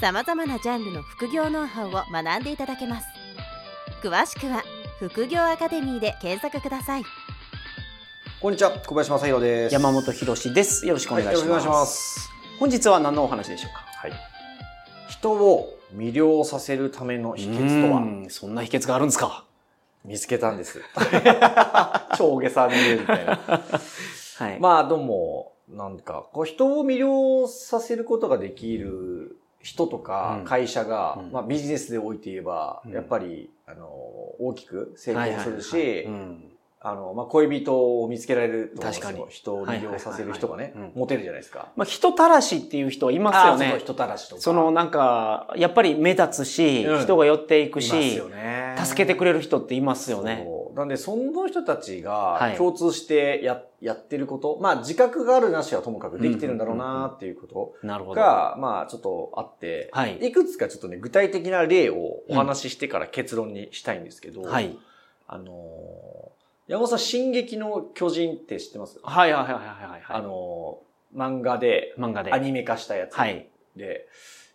さまざまなジャンルの副業ノウハウを学んでいただけます詳しくは副業アカデミーで検索くださいこんにちは、小林正弘です。山本博史です。よろしくお願いします。はいよろしくお願いします。本日は何のお話でしょうか？はい。人を魅了させるための秘訣とは？うーんそんな秘訣があるんですか？見つけたんです。超大げさに言うみたいな。はい。まあ、どうも、なんか、こう人を魅了させることができる人とかうん。会社が、うん。まあビジネスでおいて言えば、うん。やっぱり、あの、大きく成功するし、あの、まあ恋人を見つけられると確かに。人を魅了させる人がねモテるじゃないですか。まあ、人たらしっていう人はいますよあーそ。人たらしとか。そのなんか、やっぱり目立つし、うん。人が寄っていくし助けてくれる人っていますよね。なんで、その人たちはいが共通してや,、やってること、まあ自覚があるなしはともかくできてるんだろうなっていうこと。が、まあちょっとあって、はいいくつかちょっとね、具体的な例をお話ししてから結論にしたいんですけど、はい。あのー山本さん、進撃の巨人って知ってます？はいはいはいはいはい。あのー漫画で漫画で。アニメ化したやつで、はい。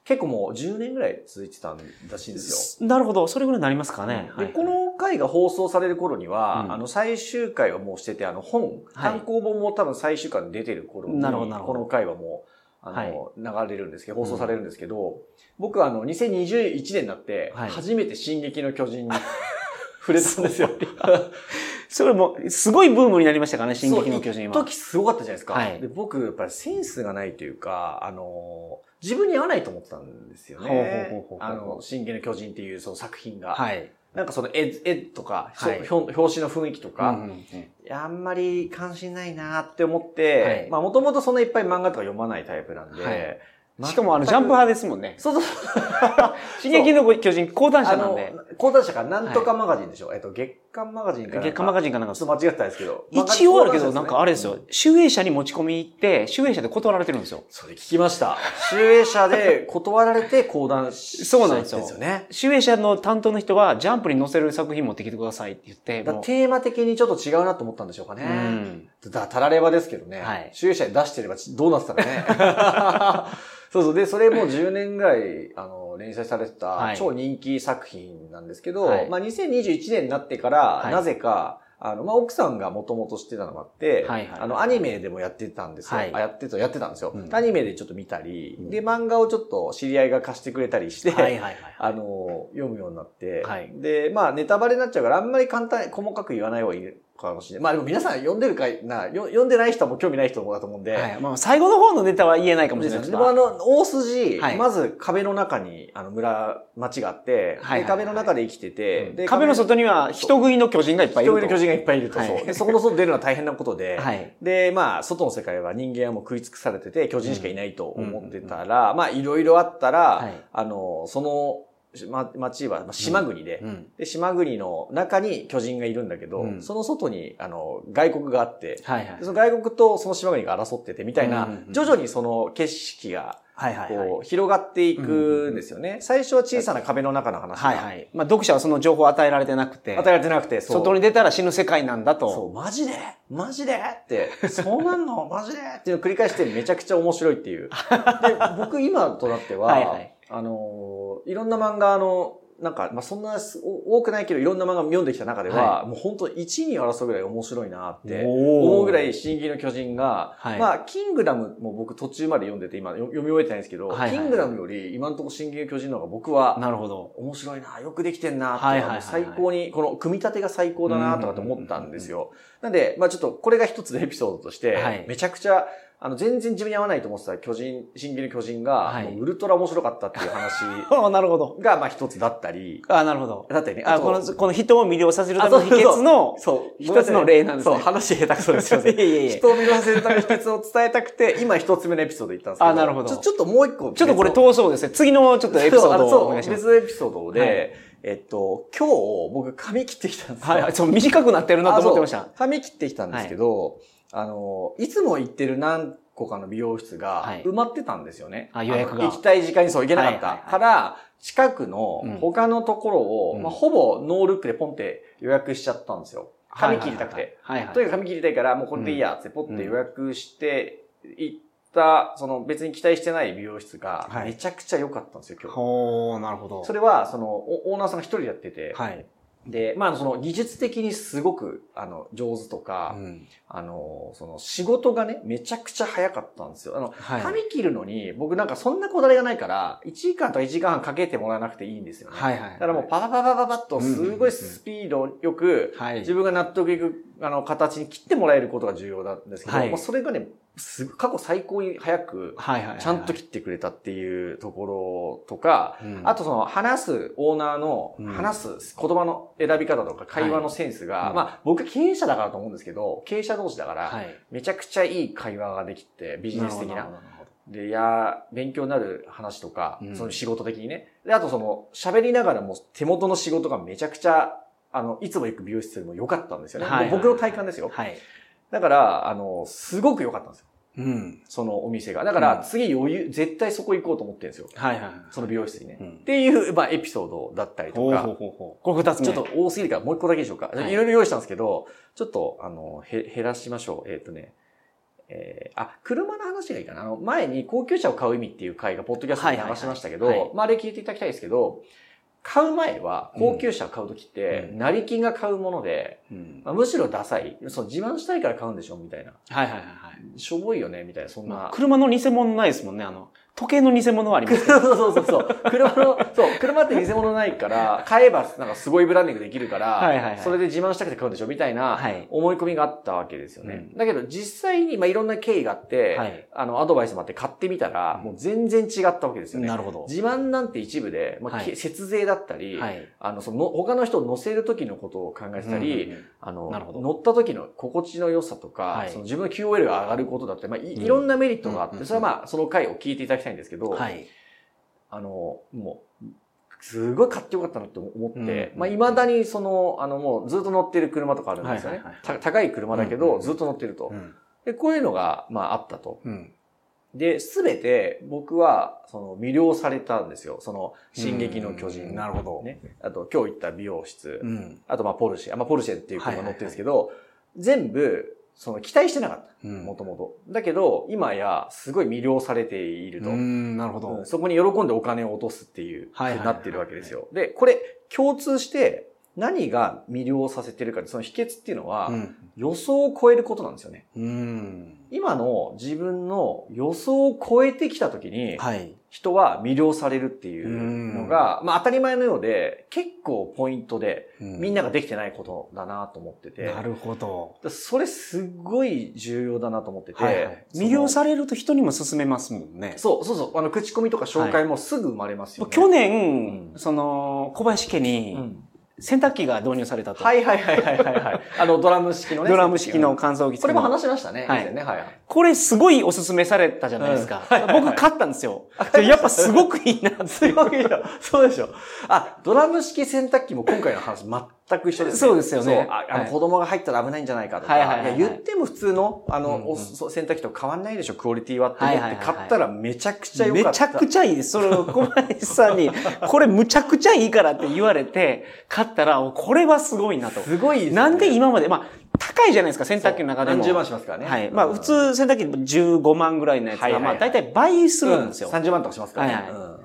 結構もう10年ぐらい続いてたんらしいんですよ。なるほど。それぐらいになりますかね。で、はいこの回が放送される頃には、うんあの、最終回はもうしてて、あの、本、はい単行本も多分最終回に出てる頃に、なるほどこの回はもう、あはいの、流れるんですけど、放送されるんですけど、僕はあの、2021年になって、はい初めて進撃の巨人に 触れたんですよ。それも、すごいブームになりましたからね、進撃の巨人は。時すごかったじゃないですか。はいで僕、やっぱりセンスがないというか、あの、自分に合わないと思ってたんですよね。あの、進撃の巨人っていうその作品が。はい。なんかその絵、絵とか、はい。表紙の雰囲気とか、うんうんうん。あんまり関心ないなって思って、はい。まあもともとそんないっぱい漫画とか読まないタイプなんで、はいしかもあの、ジャンプ派ですもんね。そうそう。進撃の巨人、講談社なんで。、講談社かなんとかマガジンでしょ、えっと、月刊マガジンか月刊マガジンかなんかちょっと間違ってたんですけど。一応あるけど、なんかあれですようん。集英社に持ち込み行って、集英社で断られてるんですよ。それ聞きました。集英社で断られて講談社そうなんですよですよね。集英社の担当の人は、ジャンプに載せる作品持ってきてくださいって言って、テーマ的にちょっと違うなと思ったんでしょうかね。うんだたらればですけどね。はい。集英社で出してればどうなってたらね。そうそう。で、それもう10年ぐらい、あの、連載されてはい。た超人気作品なんですけど、はい。まあ2021年になってから、はい。なぜか、あの、まあ、奥さんがもともと知ってたのもあって、はいはいあの、アニメでもやってたんですよ。はい。あやってた、やってたんですよ、うん。アニメでちょっと見たり、うん。で、漫画をちょっと知り合いが貸してくれたりして、はいはいはい。あの、読むようになって、はい。で、まあ、ネタバレになっちゃうから、あんまり簡単に、細かく言わない方がいいかもしれない。まあ、でも皆さん読んでるかいな、よ読んでない人も興味ない人もだと思うんで、はい。まあ、最後の方のネタは言えないかもしれないですで。もあの、大筋、はいまず壁の中に、あの、村、町があって、はい壁の中で生きてて、で、壁の外には人食いの巨人がいっぱいいると。人の巨人がいっぱいいると、はいそう。で、そこの外出るのは大変なことで、はい。で、まあ、外の世界は人間はもう食い尽くされてて、巨人しかいないと思ってたら、まあ、いろいろあったら、はいあの、その、ま、町は、まあ、島国で、うん。で、島国の中に巨人がいるんだけど、うんその外に、あの、外国があって、はいはいで。その外国とその島国が争っててみたいな、うんうんうん徐々にその景色が、はいはいはい。こう、広がっていくんですよね。最初は小さな壁の中の話が、はいはい。まあ、読者はその情報を与えられてなくて、与えられてなくて。外に出たら死ぬ世界なんだと。そう、マジで？マジで？って、そうなんの？マジで？っていうのを繰り返してめちゃくちゃ面白いっていう。で、僕今となっては、はいはいあのー、いろんな漫画の、なんか、まあ、そんな多くないけど、いろんな漫画読んできた中では、はもう本当1位に争うぐらい面白いなって思うぐらい、進撃の巨人が、はいまあ、キングダムも僕途中まで読んでて、今よ読み終えてないんですけど、はいはいキングダムより今のところ進撃の巨人の方が僕は、なるほど。面白いな、よくできてんな、はいはい最高に、この組み立てが最高だな、とかって思ったんですよ。なんで、まあちょっとこれが一つのエピソードとして、はいめちゃくちゃ、あの、全然自分に合わないと思ってた巨人、進撃の巨人が、ウルトラ面白かったっていう話 あなるほど。が、まあ一つだったり、あなるほど。だったりね。あ、とこの、この人を魅了させるための秘訣の、そう。一つの例なんですねそう、話下手くそですよね。いやいやいや人を魅了させるための秘訣を伝えたくて、今一つ目のエピソード言ったんですけど。あなるほどちょちょっともう一個。ちょっとこれ通そうですね。次のちょっとエピソードをお願いします。そう別のエピソードで、はいえっと、今日僕髪切ってきたんですよ。はいはい。そう、短くなってるなと思ってました。髪切ってきたんですけど、あの、いつも行ってる何個かの美容室がはい埋まってたんですよね。あ予約がの行きたい時間にそう行けなかった。はいはいはいから、近くのうん他のところを、うんまあ、ほぼノールックでポンって予約しちゃったんですよ。髪切りたくて。はいはいはい。とにかく髪切りたいから、もうこれでいいやってポッて予約して行った、その別に期待してない美容室がはいめちゃくちゃ良かったんですよ、今日。ほー、なるほど。それは、その、おオーナーさんが一人でやってて、はい。で、まあ、その技術的にすごく、あの、上手とか、うんあの、その仕事がね、めちゃくちゃ早かったんですよ。あの、はい。髪切るのに、僕なんかそんなこだわりがないから、1時間とか1時間半かけてもらわなくていいんですよね。はいはい。だからもうパパパパパパッと、すごいスピードよく、はい。自分が納得いく、あの、形に切ってもらえることが重要なんですけど、はいもうそれがね、す過去最高に早く。ちゃんと切ってくれたっていうところとか、うんあとその話すオーナーのうん話す言葉の選び方とか会話のセンスが、はいまあ僕経営者だからと思うんですけど、経営者同士だから、はい。めちゃくちゃいい会話ができて、ビジネス的な。で、いやー、勉強になる話とか、うんその仕事的にね。で、あとその喋りながらも手元の仕事がめちゃくちゃ、あの、いつも行く美容室よりも良かったんですよね。はいはい僕の体感ですよ。はい。だから、あの、すごく良かったんですよ。うん。そのお店が。だから、うん次余裕、絶対そこ行こうと思ってるんですよ。はいはいはい。その美容室にね。うんっていう、まあ、エピソードだったりとかほうほう、ほうほう。これ二つ目。ちょっと多すぎるからもう一個だけでしょうか。はいいろいろ用意したんですけど、ちょっと、あの、へ、減らしましょう。えっ、とね、えー、あ、車の話がいいかな。あの、前に高級車を買う意味っていう回がポッドキャストで流しましたけど、まあ、あれ聞いていただきたいですけど、買う前は、高級車を買うときって、うん成金が買うもので、うん。まあ、むしろダサい。そう、自慢したいから買うんでしょみたいな。はいはいはいはい。しょぼいよねみたいな、そんな。まあ車の偽物ないですもんね。あの、時計の偽物はありますけ そど。うそうそうそう。車の、そう、車って偽物ないから、買えばなんかすごいブランディングできるから、はいはいはいそれで自慢したくて買うんでしょみたいなはい思い込みがあったわけですよね。うんだけど実際に、まあ、いろんな経緯があって、はいあの、アドバイスもあって買ってみたら、もう全然違ったわけですよね。なるほど。自慢なんて一部で、まあはいけ節税だったり、はい。あの、その、他の人を乗せる時のことを考えてたり、うんうんうんあの乗った時の心地の良さとか、はいその自分の QOL が上がることだって、まあ、いうんいろんなメリットがあって、うんうんうんそれはまあ、その回を聞いていただきたいんですけど、はい。あの、もう、すごい買ってよかったなって思って、うんうんまあ、未だにその、あの、もうずっと乗ってる車とかあるんですよね。はいはいた高い車だけど、ずっと乗ってると。うん。で、こういうのが、まあ、あったと。うん。で、すべて僕は、その、魅了されたんですよ。その、進撃の巨人。うんなるほどね。あと、今日行った美容室。うん。あと、まあ、ポルシェ。あまあ、ポルシェっていう車乗ってるんですけど、全部、その、期待してなかった。うんもともと。だけど、今や、すごい魅了されていると。うん、なるほうどん。そこに喜んでお金を落とすっていう、はいなってるわけですよ。で、これ、共通して、何が魅了させてるか、その秘訣っていうのは、うん。予想を超えることなんですよね。うん。今の自分の予想を超えてきた時に、はい。人は魅了されるっていうのが、まあ当たり前のようで、結構ポイントで、みんなができてないことだなと思ってて、なるほど。それすっごい重要だなと思ってて、はい魅了されると人にも勧めますもんね。そうそうそう、あの、口コミとか紹介もすぐ生まれますよね。去年、うん。その、小林家うにん洗濯機が導入されたと。はいはいはいはいはいはい。あの、ドラム式のね。ドラム式の乾燥機これも話しましたね。はいね。はいはい。これすごいおすすめされたじゃないですか。うんはいはいはい僕買ったんですよ。でやっぱすごくいいなすごいよ。そうでしょ。あ、ドラム式洗濯機も今回の話全く一緒ですね。そうですよねああの、はい子供が入ったら危ないんじゃないかとか。はいはいはいはいや言っても普通の、あの、うんうん洗濯機と変わんないでしょ、クオリティはって思ってはいはいはいはい買ったらめちゃくちゃ良かった。めちゃくちゃいいです。それを小林さんに、これむちゃくちゃいいからって言われて、買ったら、これはすごいなと。すごいですねなんで今まで、まあ、高いじゃないですか、洗濯機の中でも。何十万しますからね。はい。まあ、普通洗濯機15万ぐらいのやつが、はいはいはいまあ、大体倍するんですよ。うん30万とかしますからね。はいはいうん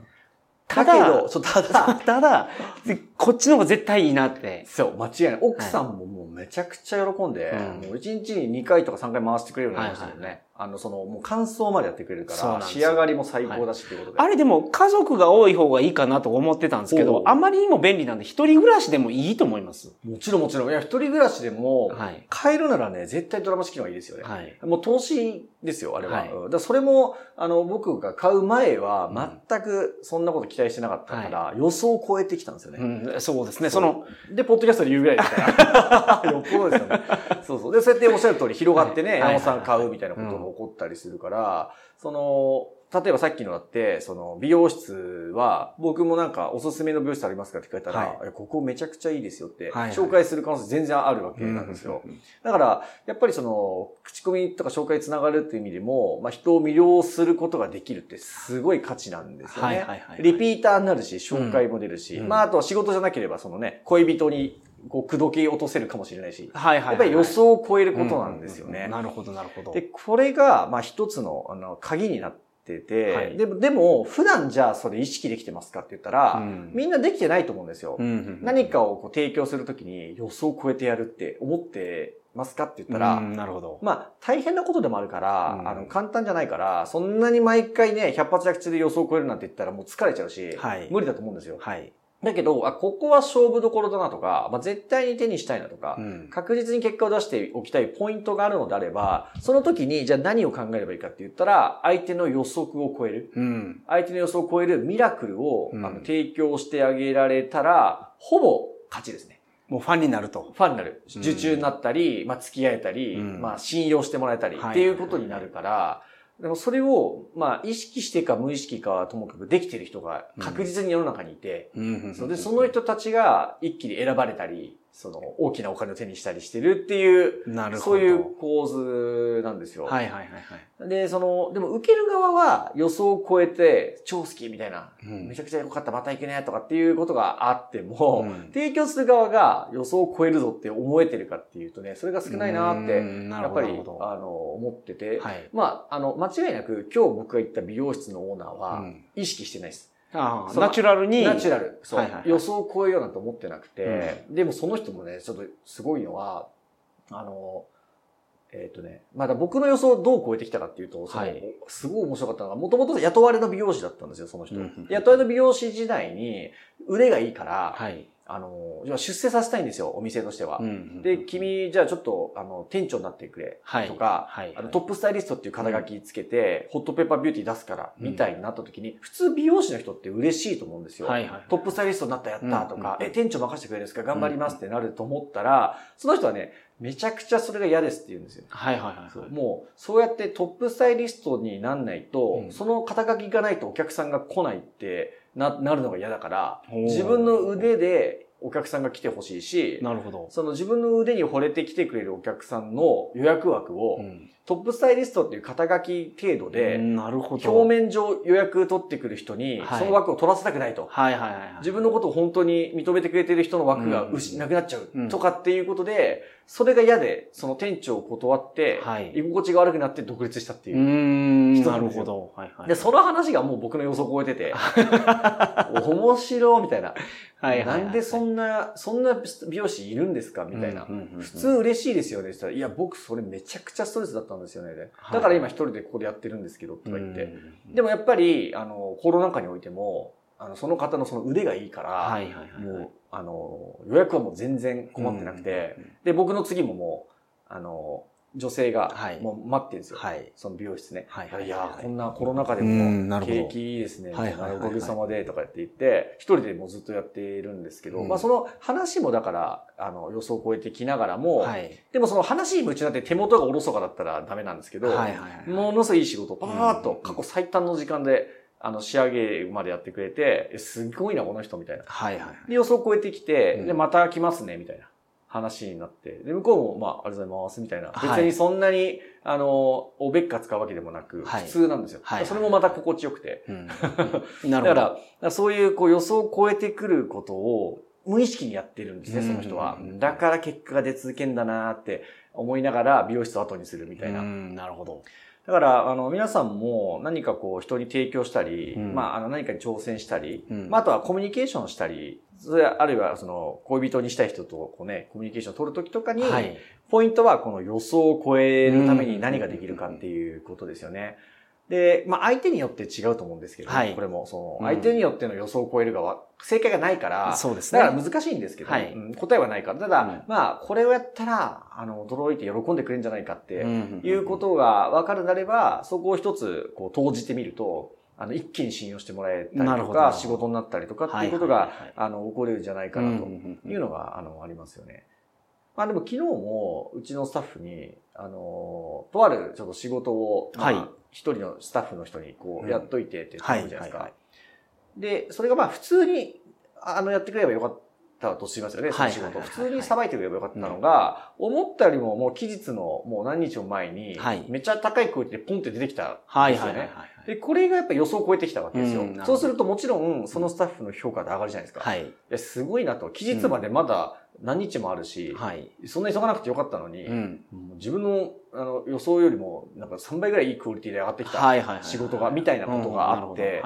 ただだけど、そうただ、ただ、でこっちの方が絶対いいなって。そう、間違いない。奥さんももうめちゃくちゃ喜んで、うんもう1日に2回とか3回回してくれるようになりましたもんね。あの、その、もう乾燥までやってくれるから、仕上がりも最高だしっていうことで。あれでも家族が多い方がいいかなと思ってたんですけどあまりにも便利なんで一人暮らしでもいいと思います。もちろんもちろん。いや、一人暮らしでも、はい。買えるならね、絶対ドラマ式の方がいいですよね。はい。もう投資ですよ、あれは。はいうんだからそれも、あの、僕が買う前は、全くそんなこと期待してなかったから、予想を超えてきたんですよね。うん、そうですね。その、で、ポッドキャストで言うぐらいですから。よっぽどですよね。そうそう。で、そうやっておっしゃる通り広がってね、はい山本さん買うみたいなことが起こったりするから、その、例えばさっきのだって、その、美容室は、僕もなんか、おすすめの美容室ありますかって聞かれたら、はい。ここめちゃくちゃいいですよって、紹介する可能性全然あるわけなんですよ。だから、やっぱりその、口コミとか紹介につながるっていう意味でも、まあ、人を魅了することができるってすごい価値なんですよね。リピーターになるし、紹介も出るし、うん。まあ、あとは仕事じゃなければ、そのね、恋人に、こう、口説き落とせるかもしれないし、はいはいはい。やっぱり予想を超えることなんですよねうんうんうん。なるほどなるほど。で、これが、まあ、一つの、あの、鍵になってて、はいでも、でも、普段じゃあそれ意識できてますかって言ったら、うんみんなできてないと思うんですよ。うんうん何かをこう提供するときに予想を超えてやるって思ってますかって言ったら、うんなるほど。まあ、大変なことでもあるから、うんあの、簡単じゃないから、そんなに毎回ね、100発100中で予想を超えるなんて言ったらもう疲れちゃうし、はい無理だと思うんですよ。はい。だけど、あ、ここは勝負どころだなとか、まあ、絶対に手にしたいなとか、うん確実に結果を出しておきたいポイントがあるのであれば、その時に、じゃあ何を考えればいいかって言ったら、相手の予測を超える。うん。相手の予想を超えるミラクルを、うんあの提供してあげられたら、ほぼ勝ちですね。もうファンになると。ファンになる。うん受注になったり、まあ、付き合えたり、うんまあ、信用してもらえたり、はいっていうことになるから、でもそれを、まあ、意識してか無意識かはともかくできてる人が確実に世の中にいて、うんそれでその人たちが一気に選ばれたり、その大きなお金を手にしたりしてるっていう、なるほど。そういう構図なんですよ。はいはいはいはい。で、その、でも受ける側は予想を超えて超好きみたいな、うんめちゃくちゃ良かった、また行くねとかっていうことがあっても、うん提供する側が予想を超えるぞって思えてるかっていうとね、それが少ないなって、やっぱりあの、思ってて、はい。まあ、あの、間違いなく今日僕が行った美容室のオーナーはうん意識してないです。ああナチュラルに。ナチュラル。そう、はいはいはい予想を超えようなんて思ってなくて、でもその人もね、ちょっとすごいのは、あの、えっ、とね、まだ僕の予想をどう超えてきたかっていうと、そのはいすごい面白かったのが、もともと雇われの美容師だったんですよ、その人。うんうん雇われの美容師時代に腕がいいから、はい。あの、出世させたいんですよ、お店としては。うんで、君、じゃあちょっと、あの、店長になってくれ。はいとか、はいあのトップスタイリストっていう肩書きつけて、ホットペッパービューティー出すから、うんみたいになった時に、普通美容師の人って嬉しいと思うんですよ。はいはい。トップスタイリストになったやったとか、うんえ、店長任せてくれるんですか？頑張りますってなると思ったら、その人はね、めちゃくちゃそれが嫌ですって言うんですよ。はいはいはいはい。もう、そうやってトップスタイリストになんないと、うんその肩書きがないとお客さんが来ないってな、なるのが嫌だから、自分の腕でお客さんが来てほしいし、なるほど。その自分の腕に惚れてきてくれるお客さんの予約枠を、うんトップスタイリストっていう肩書き程度で、なるほど。表面上予約取ってくる人に、はいその枠を取らせたくないと。はいはいはいはい。自分のことを本当に認めてくれてる人の枠がうんうしなくなっちゃうんうとかっていうことで、それが嫌で、その店長を断って、はい居心地が悪くなって独立したっていうう。ーん、人なですよなんるほど。はいはい。で、その話がもう僕の予想を超えてて、面白いみたいな。はいはいはいなんでそんな、そんな美容師いるんですか？みたいな。うんうんうんうん普通嬉しいですよねいや、僕それめちゃくちゃストレスだったんですよね。だから今一人でここでやってるんですけど、とか言って。うんでもやっぱり、あの、コロナ禍においても、あの、その方のその腕がいいから、はいはいはい。もう、あの、予約はもう全然困ってなくて、で、僕の次ももう、あの、女性がはい、もう待ってるんですよ。はい。その美容室ね。はいはいやー、こんなコロナ禍でも、景気いいですね。はいおかげさまで、とかって言って、一人でもうずっとやっているんですけど、うんまあその話もだから、あの、予想を超えてきながらも、はい。でもその話に夢中になって手元がおろそかだったらダメなんですけど、はいはいはい。ものすごいいい仕事をパーッとうん過去最短の時間で、あの、仕上げまでやってくれて、えすごいな、この人、みたいな。はいはい。で、予想を超えてきて、うんで、また来ますね、みたいな話になって。で、向こうも、まあ、ありがとうございます、みたいな。はい別にそんなに、あの、おべっか使うわけでもなく、はい普通なんですよ。はいそれもまた心地よくて。うん なるほど。だから、そういう、こう、予想を超えてくることを、無意識にやってるんですね、その人は。だから結果が出続けんだなって思いながら、美容室を後にするみたいなう。んなるほど。だから、あの、皆さんも何かこう人に提供したり、うんまあ、あの何かに挑戦したり、うんまあ、あとはコミュニケーションしたりそれあるいはその恋人にしたい人とこうね、コミュニケーションを取るときとかに、はい。ポイントはこの予想を超えるために何ができるかっていうことですよね。で、まあ相手によって違うと思うんですけど、ねはいこれもそうんの相手によっての予想を超えるがわ正解がないから、そうですね。だから難しいんですけど、はいうん答えはないから。ただ、うんまあこれをやったら、あの、驚いて喜んでくれるんじゃないかってうんいうことが分かるなれば、そこを一つこう投じてみると、あの、一気に信用してもらえたりとか、仕事になったりとかっていうことが、あの、起これるんじゃないかなとうんいうのが、あの、ありますよね。まあでも昨日も、うちのスタッフに、あの、とあるちょっと仕事を、まあはい。一人のスタッフの人にこう、うん。やっといてって言ってるじゃないですか。で、それがまあ普通に、あの、やってくれればよかったとしますよね、その仕事。普通にさばいてくれればよかったのが、思ったよりももう期日のもう何日も前にはい、めっちゃ高いクオリティでポンって出てきたんはいですよね。はいはいはい。で、これがやっぱ予想を超えてきたわけですよそうするともちろん、そのスタッフの評価で上がるじゃないですか。はい。いや、すごいなと。期日までまだ何日もあるし、はい。そんな急がなくてよかったのに、自分のあの予想よりもなんか3倍ぐらいいいクオリティで上がってきた。仕事が、みたいなことがあって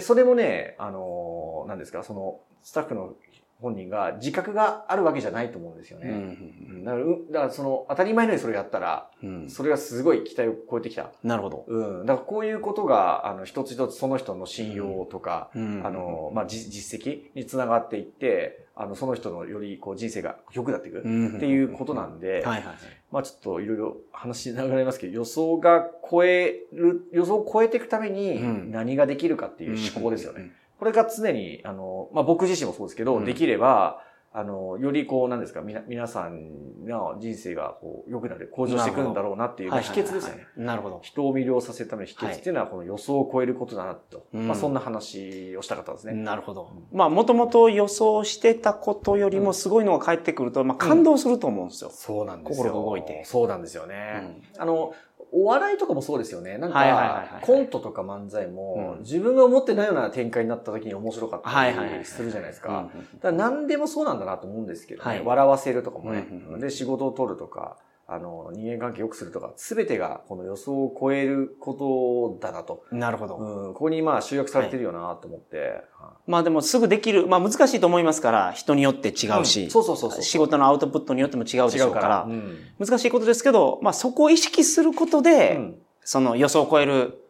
それもね、あのー、なんですか、その、スタッフの本人が自覚があるわけじゃないと思うんですよね。うんうんだから、うだからその、当たり前のようにそれをやったら、うんうんそれがすごい期待を超えてきた。なるほど。うん。だからこういうことが、あの、一つ一つその人の信用とか、うんあの、まあ、じ実績につながっていって、あの、その人のより、こう、人生が良くなっていくっていうことなんで、はいはいはい。まあちょっといろいろ話しながらいますけど、予想が超える、予想を超えていくためにうん何ができるかっていう思考ですよね。ね。これが常に、あの、まあ僕自身もそうですけど、うんできれば、あの、よりこう、なんですか、みな、皆さんの人生がこう、良くなる、向上していくんだろうなっていう、まあ秘訣ですよね。なるほど。人を魅了させるための秘訣っていうのは、この予想を超えることだなと。うんまあそんな話をしたかったですね。なるほど。まあ、もともと予想してたことよりもすごいのが返ってくると、まあ、感動すると思うんですよ。そうなんですよ。心が動いてそうなんですよね。あの、お笑いとかもそうですよね。なんかコントとか漫才も、うん。自分が思ってないような展開になった時に面白かったりするじゃないですうんか。だから何でもそうなんだなと思うんですけどね。はい。笑わせるとかもね。で、仕事を取るとか、あの、人間関係良くするとか、すべてがこの予想を超えることだなと。なるほど。うん、ここにまあ集約されてるよなと思って。まあでもすぐできる、まあ難しいと思いますから、人によって違うし、んそうそうそうそう。仕事のアウトプットによっても違うでしょうから、うん難しいことですけど、まあそこを意識することで、うんその予想を超える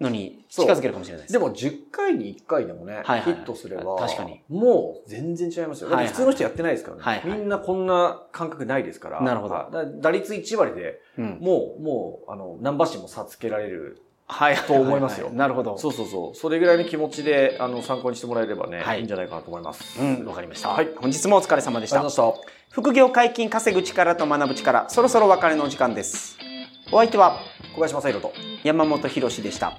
のに近づけるかもしれないです。でも10回に1回でもね、はいはいヒットすれば、確かにもう全然違いますよ。普通の人やってないですからね。はいはいみんなこんな感覚ないですから。なるほど打率1割でうん。もう、もう、あの、何馬身も差つけられる。はい。と思いますよははなるほど。そうそうそう。それぐらいの気持ちで、あの、参考にしてもらえればね、はいい、いんじゃないかなと思います。うん、わかりました。はい本日もお疲れ様でしたありがとう。ございまし副業解禁稼ぐ力と学ぶ力、そろそろお別れのお時間です。お相手はた。小林正宏と。山本博史でした。